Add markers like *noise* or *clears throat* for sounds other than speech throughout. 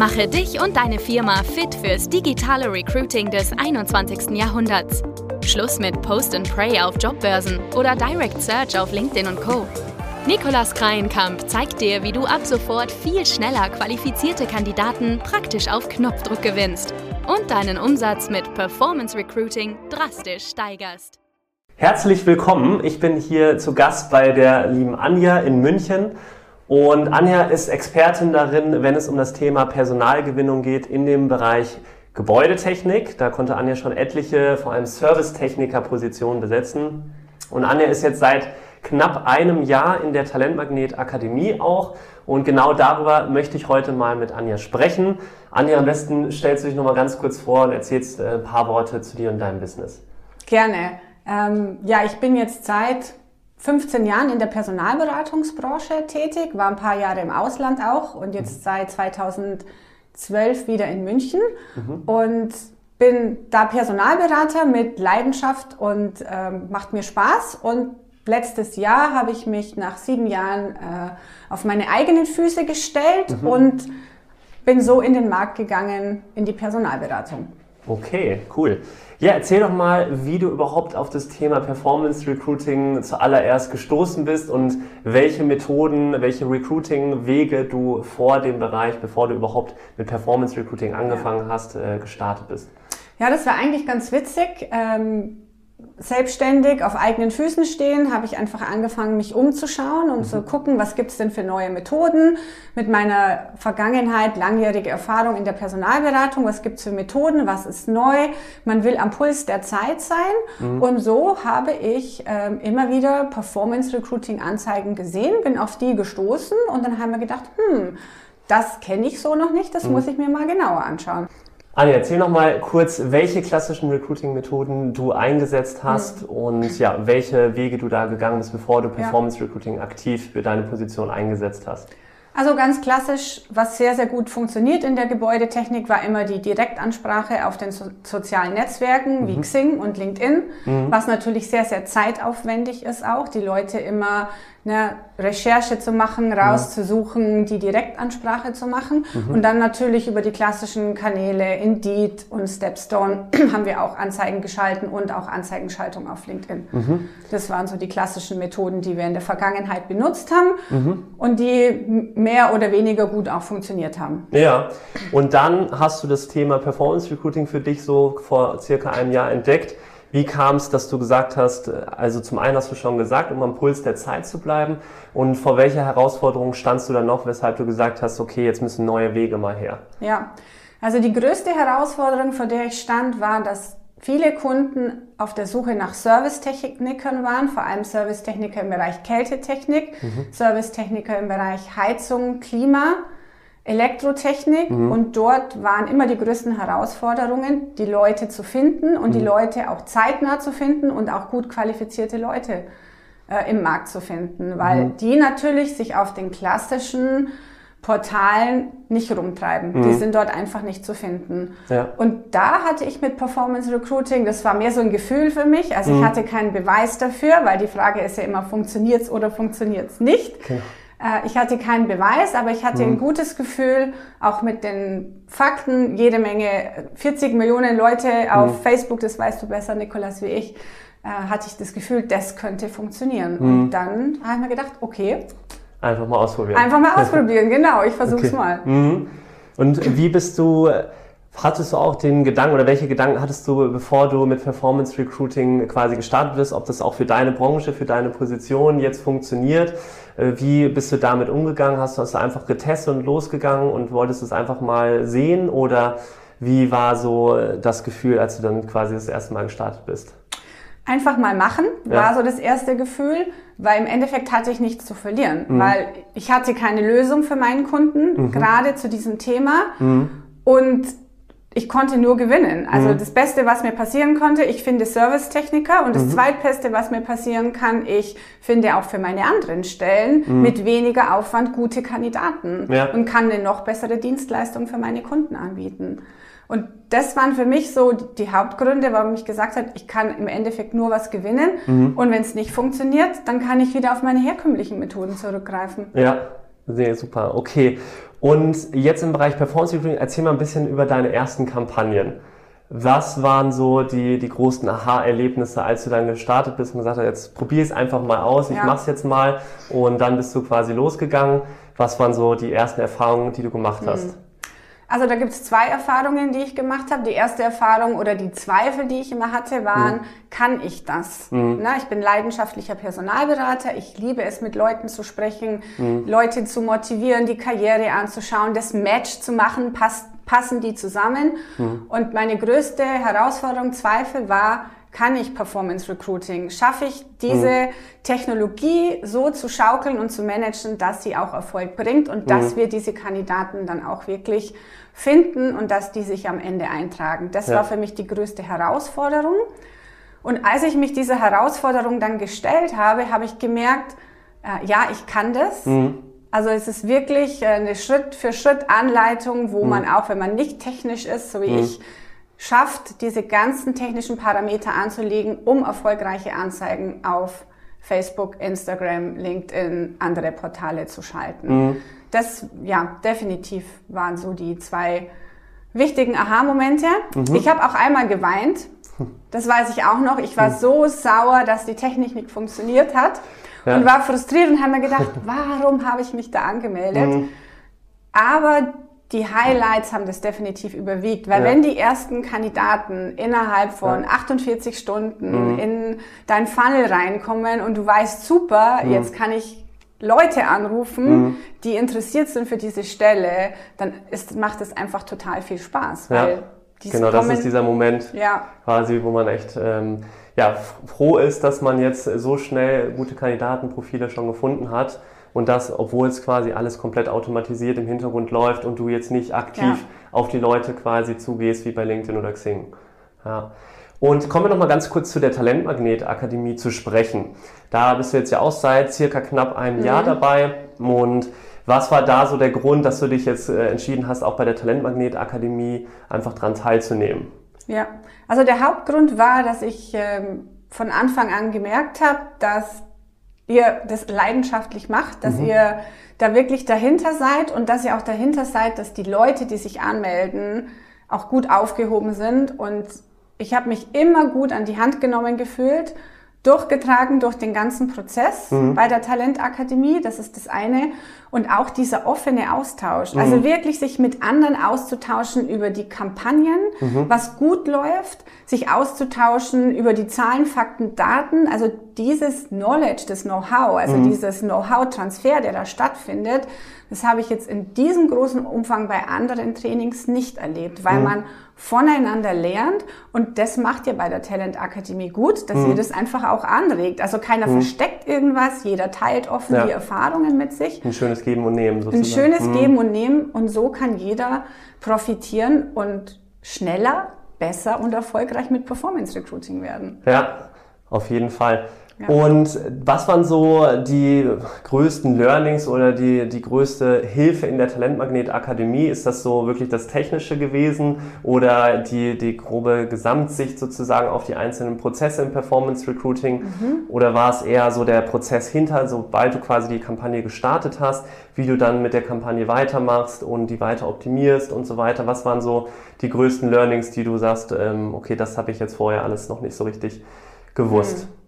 Mache dich und deine Firma fit fürs digitale Recruiting des 21. Jahrhunderts. Schluss mit Post and Pray auf Jobbörsen oder Direct Search auf LinkedIn und Co. Nikolas Kreienkamp zeigt dir, wie du ab sofort viel schneller qualifizierte Kandidaten praktisch auf Knopfdruck gewinnst und deinen Umsatz mit Performance Recruiting drastisch steigerst. Herzlich willkommen. Ich bin hier zu Gast bei der lieben Anja in München und Anja ist Expertin darin, wenn es um das Thema Personalgewinnung geht in dem Bereich Gebäudetechnik. Da konnte Anja schon etliche, vor allem Servicetechniker-Positionen besetzen. Und Anja ist jetzt seit knapp einem Jahr in der Talentmagnet Akademie auch. Und genau darüber möchte ich heute mal mit Anja sprechen. Anja, am besten stellst du dich nochmal ganz kurz vor und erzählst äh, ein paar Worte zu dir und deinem Business. Gerne. Ähm, ja, ich bin jetzt seit 15 Jahren in der Personalberatungsbranche tätig, war ein paar Jahre im Ausland auch und jetzt mhm. seit 2012 wieder in München mhm. und bin da Personalberater mit Leidenschaft und ähm, macht mir Spaß und letztes Jahr habe ich mich nach sieben Jahren äh, auf meine eigenen Füße gestellt mhm. und bin so in den Markt gegangen in die Personalberatung. Okay, cool. Ja, erzähl doch mal, wie du überhaupt auf das Thema Performance Recruiting zuallererst gestoßen bist und welche Methoden, welche Recruiting-Wege du vor dem Bereich, bevor du überhaupt mit Performance Recruiting angefangen hast, äh, gestartet bist. Ja, das war eigentlich ganz witzig. Ähm selbstständig auf eigenen Füßen stehen, habe ich einfach angefangen, mich umzuschauen und mhm. zu gucken, was gibt's denn für neue Methoden. Mit meiner Vergangenheit, langjährige Erfahrung in der Personalberatung, was gibt's für Methoden, was ist neu. Man will am Puls der Zeit sein. Mhm. Und so habe ich ähm, immer wieder Performance Recruiting Anzeigen gesehen, bin auf die gestoßen und dann haben wir gedacht, hm, das kenne ich so noch nicht, das mhm. muss ich mir mal genauer anschauen. Anja, erzähl noch mal kurz, welche klassischen Recruiting-Methoden du eingesetzt hast mhm. und ja, welche Wege du da gegangen bist, bevor du Performance Recruiting aktiv für deine Position eingesetzt hast. Also ganz klassisch, was sehr, sehr gut funktioniert in der Gebäudetechnik, war immer die Direktansprache auf den so sozialen Netzwerken mhm. wie Xing und LinkedIn, mhm. was natürlich sehr, sehr zeitaufwendig ist auch, die Leute immer eine Recherche zu machen, rauszusuchen, die Direktansprache zu machen. Mhm. Und dann natürlich über die klassischen Kanäle Indeed und Stepstone *clears throat* haben wir auch Anzeigen geschalten und auch Anzeigenschaltung auf LinkedIn. Mhm. Das waren so die klassischen Methoden, die wir in der Vergangenheit benutzt haben mhm. und die mehr oder weniger gut auch funktioniert haben. Ja, und dann hast du das Thema Performance Recruiting für dich so vor circa einem Jahr entdeckt. Wie kam es, dass du gesagt hast, also zum einen hast du schon gesagt, um am Puls der Zeit zu bleiben und vor welcher Herausforderung standst du dann noch, weshalb du gesagt hast, okay, jetzt müssen neue Wege mal her? Ja, also die größte Herausforderung, vor der ich stand, war, dass viele Kunden auf der Suche nach Servicetechnikern waren, vor allem Servicetechniker im Bereich Kältetechnik, mhm. Servicetechniker im Bereich Heizung, Klima Elektrotechnik mhm. und dort waren immer die größten Herausforderungen, die Leute zu finden und mhm. die Leute auch zeitnah zu finden und auch gut qualifizierte Leute äh, im Markt zu finden, weil mhm. die natürlich sich auf den klassischen Portalen nicht rumtreiben. Die mhm. sind dort einfach nicht zu finden. Ja. Und da hatte ich mit Performance Recruiting, das war mehr so ein Gefühl für mich. Also ich mhm. hatte keinen Beweis dafür, weil die Frage ist ja immer, funktioniert's oder funktioniert's nicht. Okay. Äh, ich hatte keinen Beweis, aber ich hatte mhm. ein gutes Gefühl, auch mit den Fakten, jede Menge, 40 Millionen Leute auf mhm. Facebook, das weißt du besser, Nikolas, wie ich, äh, hatte ich das Gefühl, das könnte funktionieren. Mhm. Und dann habe ich mir gedacht, okay. Einfach mal ausprobieren. Einfach mal ausprobieren, *laughs* genau, ich versuche es okay. mal. Mhm. Und wie bist du Hattest du auch den Gedanken oder welche Gedanken hattest du, bevor du mit Performance Recruiting quasi gestartet bist, ob das auch für deine Branche, für deine Position jetzt funktioniert? Äh, wie bist du damit umgegangen? Hast du, du einfach getestet und losgegangen und wolltest es einfach mal sehen? Oder wie war so das Gefühl, als du dann quasi das erste Mal gestartet bist? Einfach mal machen war ja. so das erste Gefühl, weil im Endeffekt hatte ich nichts zu verlieren, mhm. weil ich hatte keine Lösung für meinen Kunden, mhm. gerade zu diesem Thema. Mhm. Und ich konnte nur gewinnen. Also mhm. das Beste, was mir passieren konnte, ich finde Servicetechniker und das mhm. zweitbeste, was mir passieren kann, ich finde auch für meine anderen Stellen mhm. mit weniger Aufwand gute Kandidaten ja. und kann eine noch bessere Dienstleistung für meine Kunden anbieten. Und das waren für mich so die Hauptgründe, warum ich gesagt habe, ich kann im Endeffekt nur was gewinnen mhm. und wenn es nicht funktioniert, dann kann ich wieder auf meine herkömmlichen Methoden zurückgreifen. Ja, Sehr super, okay. Und jetzt im Bereich Performance Recruiting, erzähl mal ein bisschen über deine ersten Kampagnen. Was waren so die, die großen Aha-Erlebnisse, als du dann gestartet bist und gesagt hast, jetzt probier es einfach mal aus, ich ja. mach's jetzt mal und dann bist du quasi losgegangen. Was waren so die ersten Erfahrungen, die du gemacht hast? Hm. Also da gibt es zwei Erfahrungen, die ich gemacht habe. Die erste Erfahrung oder die Zweifel, die ich immer hatte, waren, mhm. kann ich das? Mhm. Na, ich bin leidenschaftlicher Personalberater. Ich liebe es, mit Leuten zu sprechen, mhm. Leute zu motivieren, die Karriere anzuschauen, das Match zu machen, passt, passen die zusammen. Mhm. Und meine größte Herausforderung, Zweifel war, kann ich Performance Recruiting? Schaffe ich diese mhm. Technologie so zu schaukeln und zu managen, dass sie auch Erfolg bringt und mhm. dass wir diese Kandidaten dann auch wirklich finden und dass die sich am Ende eintragen? Das ja. war für mich die größte Herausforderung. Und als ich mich dieser Herausforderung dann gestellt habe, habe ich gemerkt, äh, ja, ich kann das. Mhm. Also es ist wirklich eine Schritt für Schritt Anleitung, wo mhm. man auch, wenn man nicht technisch ist, so wie mhm. ich, schafft, diese ganzen technischen Parameter anzulegen, um erfolgreiche Anzeigen auf Facebook, Instagram, LinkedIn, andere Portale zu schalten. Mhm. Das, ja, definitiv waren so die zwei wichtigen Aha-Momente. Mhm. Ich habe auch einmal geweint. Das weiß ich auch noch. Ich war mhm. so sauer, dass die Technik nicht funktioniert hat ja. und war frustriert und habe mir gedacht, warum habe ich mich da angemeldet? Mhm. Aber die Highlights haben das definitiv überwiegt, weil ja. wenn die ersten Kandidaten innerhalb von ja. 48 Stunden mhm. in dein Funnel reinkommen und du weißt, super, mhm. jetzt kann ich Leute anrufen, mhm. die interessiert sind für diese Stelle, dann ist, macht es einfach total viel Spaß. Ja. genau, das ist dieser Moment ja. quasi, wo man echt ähm, ja, froh ist, dass man jetzt so schnell gute Kandidatenprofile schon gefunden hat und das, obwohl es quasi alles komplett automatisiert im Hintergrund läuft und du jetzt nicht aktiv ja. auf die Leute quasi zugehst wie bei LinkedIn oder Xing. Ja. Und kommen wir nochmal ganz kurz zu der Talentmagnet Akademie zu sprechen. Da bist du jetzt ja auch seit circa knapp einem mhm. Jahr dabei. Und was war da so der Grund, dass du dich jetzt äh, entschieden hast, auch bei der Talentmagnet Akademie einfach dran teilzunehmen? Ja, also der Hauptgrund war, dass ich ähm, von Anfang an gemerkt habe, dass ihr das leidenschaftlich macht, dass mhm. ihr da wirklich dahinter seid und dass ihr auch dahinter seid, dass die Leute, die sich anmelden, auch gut aufgehoben sind. Und ich habe mich immer gut an die Hand genommen gefühlt durchgetragen durch den ganzen Prozess mhm. bei der Talentakademie. Das ist das eine. Und auch dieser offene Austausch. Also mhm. Also wirklich sich mit anderen auszutauschen über die Kampagnen, mhm. was gut läuft, sich auszutauschen über die Zahlen, Fakten, Daten. Also dieses Knowledge, das Know-how, also mhm. dieses Know-how-Transfer, der da stattfindet, das habe ich jetzt in diesem großen Umfang bei anderen Trainings nicht erlebt, weil mhm. man voneinander lernt und das macht ihr bei der Talent Akademie gut, dass mhm. ihr das einfach auch anregt. Also keiner mhm. versteckt irgendwas, jeder teilt offen ja. die Erfahrungen mit sich. Ein schönes Geben und Nehmen sozusagen. Ein schönes mhm. Geben und Nehmen und so kann jeder profitieren und schneller, besser und erfolgreich mit Performance Recruiting werden. Ja, auf jeden Fall. Und was waren so die größten Learnings oder die, die größte Hilfe in der Talentmagnet Akademie? Ist das so wirklich das Technische gewesen oder die, die grobe Gesamtsicht sozusagen auf die einzelnen Prozesse im Performance Recruiting? Mhm. Oder war es eher so der Prozess hinter, sobald du quasi die Kampagne gestartet hast, wie du dann mit der Kampagne weitermachst und die weiter optimierst und so weiter? Was waren so die größten Learnings, die du sagst, ähm, okay, das habe ich jetzt vorher alles noch nicht so richtig gewusst? Mhm.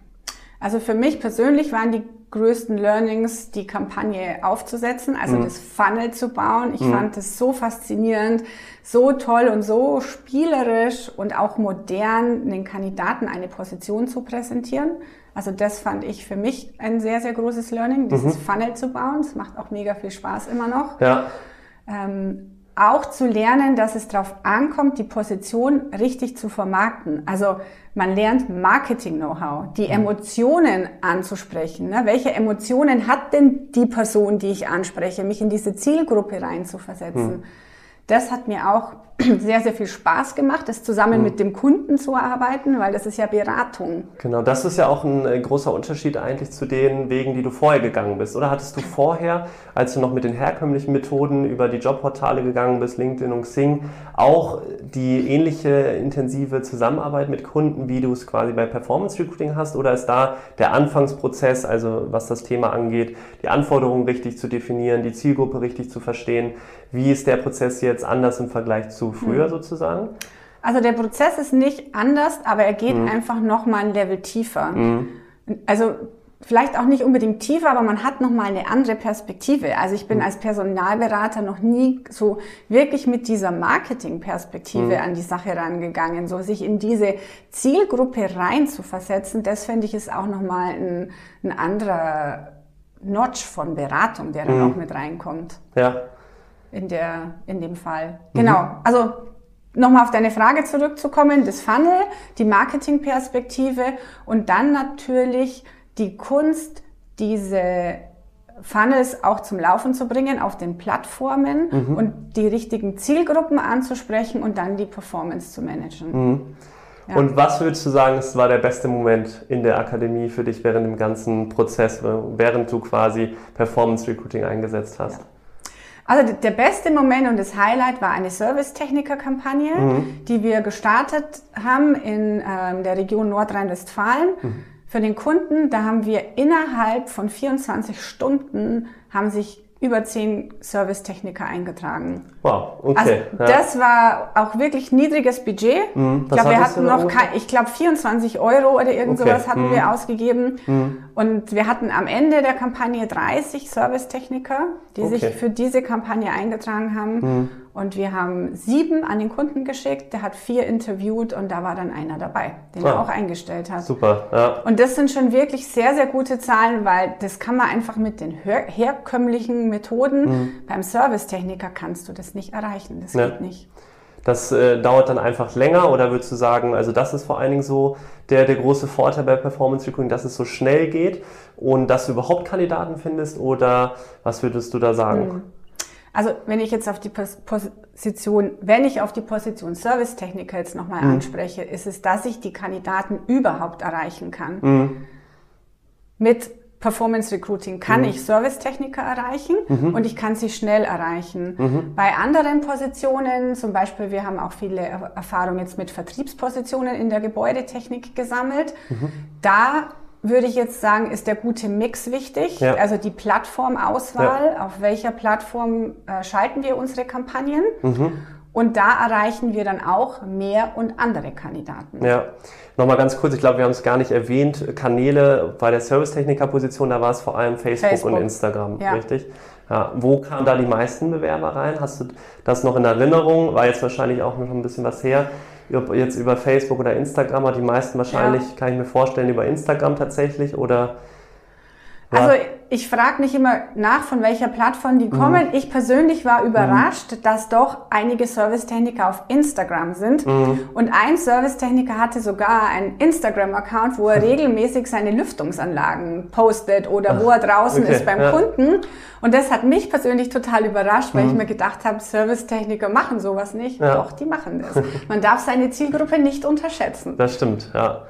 Also für mich persönlich waren die größten Learnings, die Kampagne aufzusetzen, also mhm. das Funnel zu bauen. Ich mhm. fand es so faszinierend, so toll und so spielerisch und auch modern, den Kandidaten eine Position zu präsentieren. Also das fand ich für mich ein sehr, sehr großes Learning, dieses mhm. Funnel zu bauen. Das macht auch mega viel Spaß immer noch. Ja. Ähm, auch zu lernen, dass es darauf ankommt, die Position richtig zu vermarkten. Also man lernt Marketing-Know-how, die. Emotionen anzusprechen. Ne? Welche Emotionen hat denn die Person, die ich anspreche, mich in diese Zielgruppe reinzuversetzen? Mhm. Das hat mir auch *clears throat* sehr, sehr viel Spaß gemacht, das zusammen mhm. mit dem Kunden zu arbeiten, weil das ist ja Beratung. Genau, das ist ja auch ein äh, großer Unterschied eigentlich zu den Wegen, die du vorher gegangen bist. Oder hattest du vorher, als du noch mit den herkömmlichen Methoden über die Jobportale gegangen bist, LinkedIn und Xing, auch die ähnliche intensive Zusammenarbeit mit Kunden, wie du es quasi bei Performance Recruiting hast? Oder ist da der Anfangsprozess, also was das Thema angeht, die Anforderungen richtig zu definieren, die Zielgruppe richtig zu verstehen? Wie ist der Prozess jetzt anders im Vergleich zu früher hm. sozusagen? Also der Prozess ist nicht anders, aber er geht hm. einfach noch mal ein Level tiefer. Hm. Also vielleicht auch nicht unbedingt tiefer, aber man hat noch mal eine andere Perspektive. Also ich bin hm. als Personalberater noch nie so wirklich mit dieser Marketingperspektive hm. an die Sache rangegangen, so sich in diese Zielgruppe rein zu versetzen. Das finde ich ist auch noch mal ein, ein anderer Notch von Beratung, der dann hm. auch mit reinkommt. Ja in, der, in dem Fall. Mhm. Genau. Also nochmal auf deine Frage zurückzukommen, das Funnel, die Marketingperspektive und dann natürlich die Kunst, diese Funnels auch zum Laufen zu bringen auf den Plattformen mhm. und die richtigen Zielgruppen anzusprechen und dann die Performance zu managen. Mhm. Ja. Und was würdest du sagen, es war der beste Moment in der Akademie für dich während dem ganzen Prozess, während du quasi Performance Recruiting eingesetzt hast? Ja. Also der beste Moment und das Highlight war eine Servicetechniker-Kampagne, mhm. die wir gestartet haben in ähm, der Region Nordrhein-Westfalen. Mhm. Für den Kunden, da haben wir innerhalb von 24 Stunden haben sich über zehn Servicetechniker eingetragen. Wow, okay. Also das war auch wirklich niedriges Budget. Mhm, ich glaube, wir hatten noch, kein, ich glaube 24 Euro oder irgend okay. sowas hatten mhm. wir ausgegeben. Mhm. Und wir hatten am Ende der Kampagne 30 Servicetechniker, die okay. sich für diese Kampagne eingetragen haben. Und wir haben sieben an den Kunden geschickt, der hat vier interviewt und da war dann einer dabei, den ah, er auch eingestellt hat. Super, ja. Und das sind schon wirklich sehr, sehr gute Zahlen, weil das kann man einfach mit den her herkömmlichen Methoden, mhm. beim Servicetechniker kannst du das nicht erreichen, das ja. geht nicht. Das äh, dauert dann einfach länger oder würdest du sagen, also das ist vor allen Dingen so der, der große Vorteil bei Performance Recruiting, dass es so schnell geht und dass du überhaupt Kandidaten findest oder was würdest du da sagen? Mhm. Also wenn ich jetzt auf die Position, wenn ich auf die Position Servicetechniker jetzt nochmal mhm. anspreche, ist es, dass ich die Kandidaten überhaupt erreichen kann. Mhm. Mit Performance Recruiting kann mhm. ich Servicetechniker erreichen mhm. und ich kann sie schnell erreichen. Mhm. Bei anderen Positionen, zum Beispiel, wir haben auch viele Erfahrungen jetzt mit Vertriebspositionen in der Gebäudetechnik gesammelt. Mhm. Da würde ich jetzt sagen, ist der gute Mix wichtig. Ja. Also die Plattformauswahl, ja. auf welcher Plattform äh, schalten wir unsere Kampagnen. Mhm. Und da erreichen wir dann auch mehr und andere Kandidaten. Ja, nochmal ganz kurz, ich glaube, wir haben es gar nicht erwähnt, Kanäle bei der Servicetechniker-Position, da war es vor allem Facebook, Facebook. und Instagram, ja. richtig? Ja, wo kamen da die meisten Bewerber rein? Hast du das noch in Erinnerung? War jetzt wahrscheinlich auch noch ein bisschen was her jetzt über Facebook oder Instagram, aber die meisten wahrscheinlich, ja. kann ich mir vorstellen, über Instagram tatsächlich oder also ich frage nicht immer nach, von welcher Plattform die kommen. Mhm. Ich persönlich war überrascht, mhm. dass doch einige Servicetechniker auf Instagram sind. Mhm. Und ein Servicetechniker hatte sogar einen Instagram-Account, wo er *laughs* regelmäßig seine Lüftungsanlagen postet oder Ach, wo er draußen okay. ist beim ja. Kunden. Und das hat mich persönlich total überrascht, weil ich mhm. mir gedacht habe, Servicetechniker machen sowas nicht. Ja. Doch, die machen das. Man darf seine Zielgruppe nicht unterschätzen. Das stimmt, ja.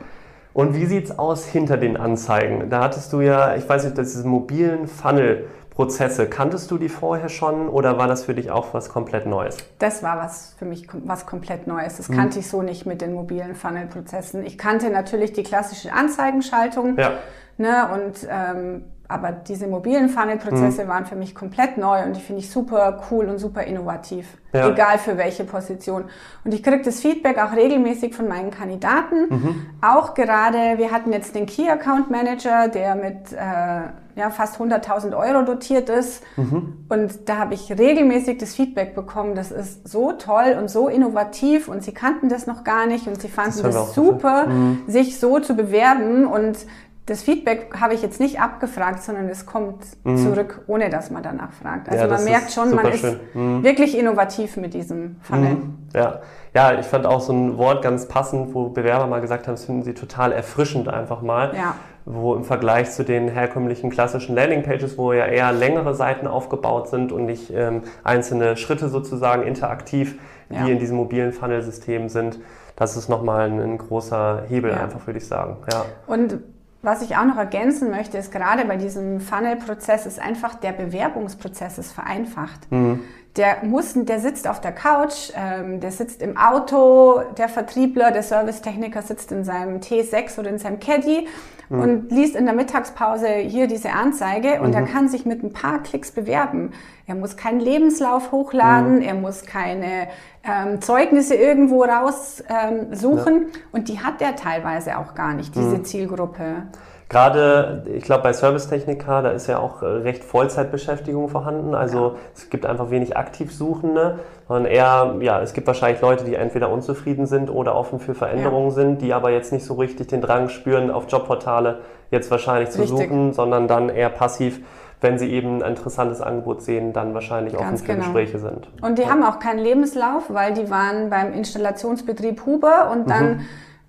Und wie sieht's aus hinter den Anzeigen? Da hattest du ja, ich weiß nicht, diese mobilen Funnel-Prozesse, kanntest du die vorher schon oder war das für dich auch was komplett Neues? Das war was für mich was komplett Neues. Das mhm. kannte ich so nicht mit den mobilen Funnel-Prozessen. Ich kannte natürlich die klassische Anzeigenschaltung. Ja. Ne, und ähm, aber diese mobilen Funnel-Prozesse mhm. waren für mich komplett neu und die finde ich super cool und super innovativ. Ja. Egal für welche Position. Und ich kriege das Feedback auch regelmäßig von meinen Kandidaten. Mhm. Auch gerade, wir hatten jetzt den Key Account Manager, der mit äh, ja, fast 100.000 Euro dotiert ist. Mhm. Und da habe ich regelmäßig das Feedback bekommen, das ist so toll und so innovativ und sie kannten das noch gar nicht und sie fanden das, das super, mhm. sich so zu bewerben und das Feedback habe ich jetzt nicht abgefragt, sondern es kommt mhm. zurück, ohne dass man danach fragt. Also ja, man merkt schon, man ist mhm. wirklich innovativ mit diesem Funnel. Mhm. Ja. ja, ich fand auch so ein Wort ganz passend, wo Bewerber mal gesagt haben, das finden sie total erfrischend einfach mal. Ja. wo im Vergleich zu den herkömmlichen klassischen Landingpages, wo ja eher längere Seiten aufgebaut sind und nicht ähm, einzelne Schritte sozusagen interaktiv, ja. wie in diesem mobilen Funnel-System sind, das ist nochmal ein, ein großer Hebel, ja. einfach würde ich sagen. Ja. Und was ich auch noch ergänzen möchte, ist gerade bei diesem Funnel-Prozess ist einfach der Bewerbungsprozess ist vereinfacht. Mhm. Der muss, der sitzt auf der Couch, ähm, der sitzt im Auto, der Vertriebler, der Servicetechniker sitzt in seinem T6 oder in seinem Caddy mhm. und liest in der Mittagspause hier diese Anzeige und mhm. er kann sich mit ein paar Klicks bewerben. Er muss keinen Lebenslauf hochladen, mhm. er muss keine ähm, Zeugnisse irgendwo raussuchen ähm, ja. und die hat er teilweise auch gar nicht, diese mhm. Zielgruppe. Gerade, ich glaube, bei Servicetechniker, da ist ja auch äh, recht Vollzeitbeschäftigung vorhanden. Also ja. es gibt einfach wenig Aktivsuchende, sondern eher, ja, es gibt wahrscheinlich Leute, die entweder unzufrieden sind oder offen für Veränderungen ja. sind, die aber jetzt nicht so richtig den Drang spüren, auf Jobportale jetzt wahrscheinlich zu richtig. suchen, sondern dann eher passiv wenn sie eben ein interessantes Angebot sehen, dann wahrscheinlich Ganz offen für genau. Gespräche sind. Und die ja. haben auch keinen Lebenslauf, weil die waren beim Installationsbetrieb Huber und dann mhm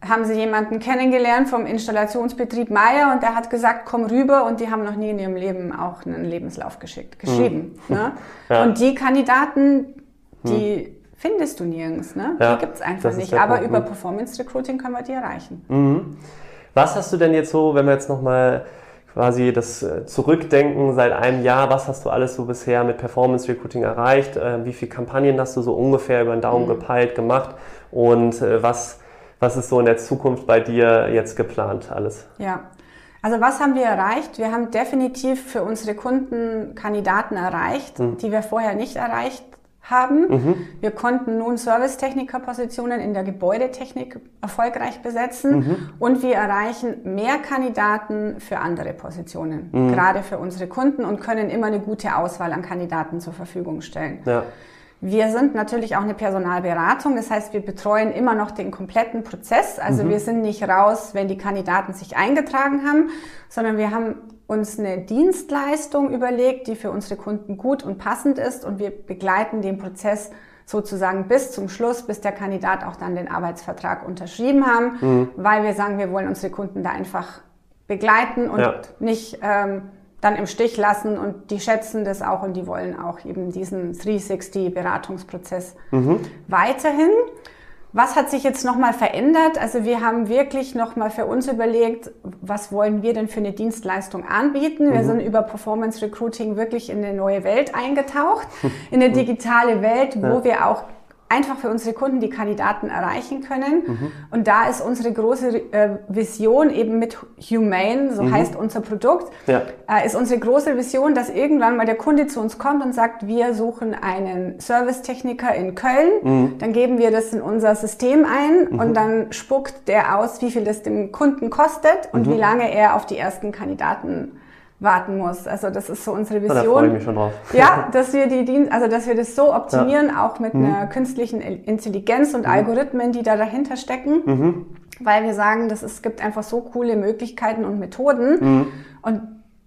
haben sie jemanden kennengelernt vom Installationsbetrieb Meier und der hat gesagt, komm rüber und die haben noch nie in ihrem Leben auch einen Lebenslauf geschickt, geschrieben. Mhm. Ne? *laughs* Ja. Und die Kandidaten, die mhm. findest du nirgends, ne? Ja, die gibt's einfach nicht. Aber Punkt. über mhm. Performance Recruiting können wir die erreichen. Mhm. Was hast du denn jetzt so, wenn wir jetzt nochmal quasi das äh, Zurückdenken seit einem Jahr, was hast du alles so bisher mit Performance Recruiting erreicht? Äh, wie viele Kampagnen hast du so ungefähr über den Daumen mhm. gepeilt gemacht? Und äh, was was ist so in der Zukunft bei dir jetzt geplant alles? Ja, also was haben wir erreicht? Wir haben definitiv für unsere Kunden Kandidaten erreicht, mhm. die wir vorher nicht erreicht haben. Mhm. Wir konnten nun Servicetechniker-Positionen in der Gebäudetechnik erfolgreich besetzen mhm. und wir erreichen mehr Kandidaten für andere Positionen, mhm. gerade für unsere Kunden und können immer eine gute Auswahl an Kandidaten zur Verfügung stellen. Ja. Wir sind natürlich auch eine Personalberatung, das heißt, wir betreuen immer noch den kompletten Prozess. Also mhm. wir sind nicht raus, wenn die Kandidaten sich eingetragen haben, sondern wir haben uns eine Dienstleistung überlegt, die für unsere Kunden gut und passend ist und wir begleiten den Prozess sozusagen bis zum Schluss, bis der Kandidat auch dann den Arbeitsvertrag unterschrieben haben, mhm. weil wir sagen, wir wollen unsere Kunden da einfach begleiten und ja. nicht ähm, dann im Stich lassen und die schätzen das auch und die wollen auch eben diesen 360-Beratungsprozess mhm. weiterhin. Was hat sich jetzt nochmal verändert? Also wir haben wirklich nochmal für uns überlegt, was wollen wir denn für eine Dienstleistung anbieten? Wir mhm. sind über Performance Recruiting wirklich in eine neue Welt eingetaucht, in eine digitale Welt, wo ja. wir auch einfach für unsere Kunden die Kandidaten erreichen können. Mhm. Und da ist unsere große äh, Vision eben mit Humane, so mhm. heißt unser Produkt, ja. äh, ist unsere große Vision, dass irgendwann mal der Kunde zu uns kommt und sagt, wir suchen einen Servicetechniker in Köln. Mhm. Dann geben wir das in unser System ein mhm. und dann spuckt der aus, wie viel das dem Kunden kostet und mhm. wie lange er auf die ersten Kandidaten warten muss. Also das ist so unsere Vision. Ja, da freue ich mich schon drauf. *laughs* Ja, dass wir die Dienst, also dass wir das so optimieren, ja. auch mit mhm. einer künstlichen Intelligenz und mhm. Algorithmen, die da dahinter stecken, mhm. weil wir sagen, dass es gibt einfach so coole Möglichkeiten und Methoden mhm. und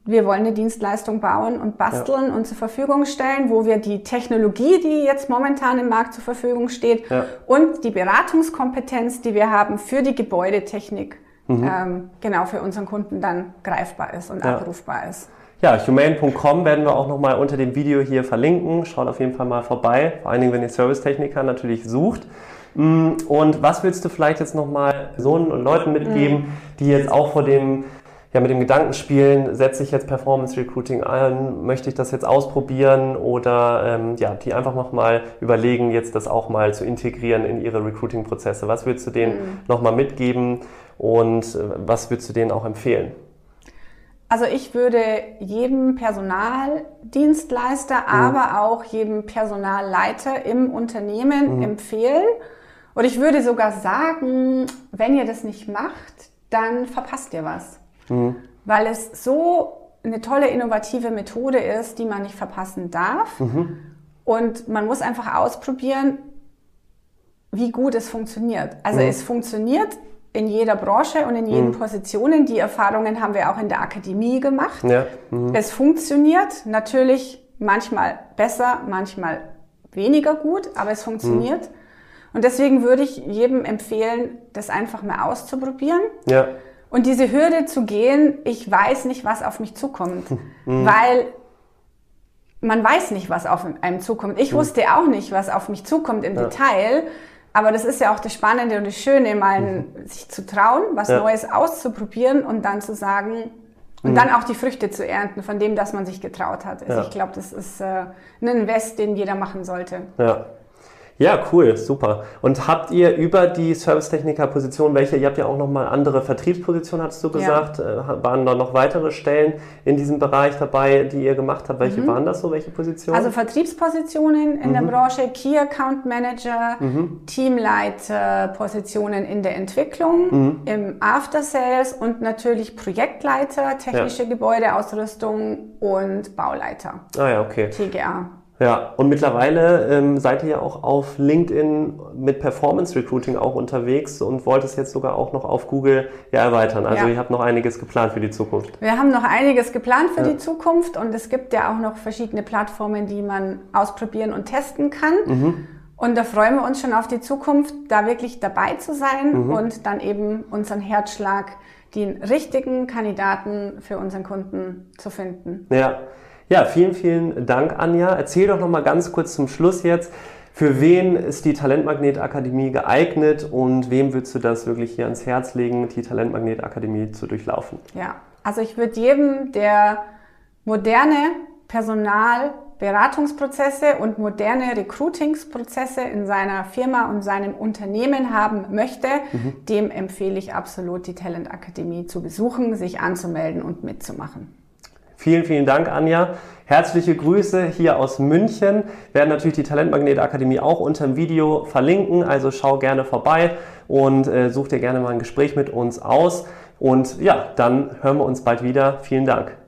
wir wollen eine Dienstleistung bauen und basteln ja. und zur Verfügung stellen, wo wir die Technologie, die jetzt momentan im Markt zur Verfügung steht, ja. und die Beratungskompetenz, die wir haben für die Gebäudetechnik mhm. ähm, genau für unseren Kunden dann greifbar ist und ja. abrufbar ist. Ja, humane.com werden wir auch nochmal unter dem Video hier verlinken. Schaut auf jeden Fall mal vorbei, vor allen Dingen, wenn ihr Servicetechniker natürlich sucht. Mm, und was willst du vielleicht jetzt nochmal Personen und Leuten mitgeben, mhm. die jetzt auch vor dem ja, mit dem Gedanken spielen, setze ich jetzt Performance Recruiting ein, möchte ich das jetzt ausprobieren oder ähm, ja, die einfach nochmal überlegen, jetzt das auch mal zu integrieren in ihre Recruiting-Prozesse. Was würdest du denen mhm. nochmal mitgeben und äh, was würdest du denen auch empfehlen? Also ich würde jedem Personaldienstleister, mhm. aber auch jedem Personalleiter im Unternehmen mhm. empfehlen. Und ich würde sogar sagen, wenn ihr das nicht macht, dann verpasst ihr was mhm. weil es so eine tolle innovative Methode ist, die man nicht verpassen darf. Mhm. Und man muss einfach ausprobieren, wie gut es funktioniert. Also mhm. es funktioniert in jeder Branche und in jeden mhm. Positionen. Die Erfahrungen haben wir auch in der Akademie gemacht. Ja. Mhm. Es funktioniert natürlich manchmal besser, manchmal weniger gut, aber es funktioniert. Mhm. Und deswegen würde ich jedem empfehlen, das einfach mal auszuprobieren. Ja Und diese Hürde zu gehen, ich weiß nicht, was auf mich zukommt, *laughs* mhm. weil man weiß nicht, was auf einem zukommt. Ich mhm. wusste auch nicht, was auf mich zukommt im ja. Detail. Aber das ist ja auch das Spannende und das Schöne, mal mhm. sich zu trauen, was ja. Neues auszuprobieren und dann zu sagen, und mhm. dann auch die Früchte zu ernten von dem, dass man sich getraut hat. Also ja. ich glaube, das ist äh, ein Invest, den jeder machen sollte. Ja. Ja, cool, super. Und habt ihr über die Servicetechniker-Position, welche, ihr habt ja auch nochmal andere Vertriebspositionen, hast du gesagt, ja. Äh, waren da noch weitere Stellen in diesem Bereich dabei, die ihr gemacht habt? Welche mhm. waren das so, welche Positionen? Also Vertriebspositionen in mhm. der Branche, Key Account Manager, mhm. Teamleiter-Positionen in der Entwicklung, mhm. im After Sales und natürlich Projektleiter, technische ja. Gebäudeausrüstung und Bauleiter. Ah ja, okay. TGA. Ja, und mittlerweile ähm, seid ihr ja auch auf LinkedIn mit Performance Recruiting auch unterwegs und wollt es jetzt sogar auch noch auf Google ja, erweitern. Also ja. ihr habt noch einiges geplant für die Zukunft. Wir haben noch einiges geplant für ja. die Zukunft und es gibt ja auch noch verschiedene Plattformen, die man ausprobieren und testen kann. Mhm. Und da freuen wir uns schon auf die Zukunft, da wirklich dabei zu sein mhm. und dann eben unseren Herzschlag, den richtigen Kandidaten für unseren Kunden zu finden. Ja. Ja, vielen, vielen Dank, Anja. Erzähl doch noch mal ganz kurz zum Schluss jetzt, für wen ist die Talentmagnet Akademie geeignet und wem würdest du das wirklich hier ans Herz legen, die Talentmagnet Akademie zu durchlaufen? Ja, also ich würde jedem, der moderne Personalberatungsprozesse und moderne Recruitingsprozesse in seiner Firma und seinem Unternehmen haben möchte, mhm. dem empfehle ich absolut, die Talentakademie zu besuchen, sich anzumelden und mitzumachen. Vielen, vielen Dank, Anja. Herzliche Grüße hier aus München. Wir werden natürlich die Talentmagnet Akademie auch unter dem Video verlinken, also schau gerne vorbei und äh, such dir gerne mal ein Gespräch mit uns aus. Und ja, dann hören wir uns bald wieder. Vielen Dank.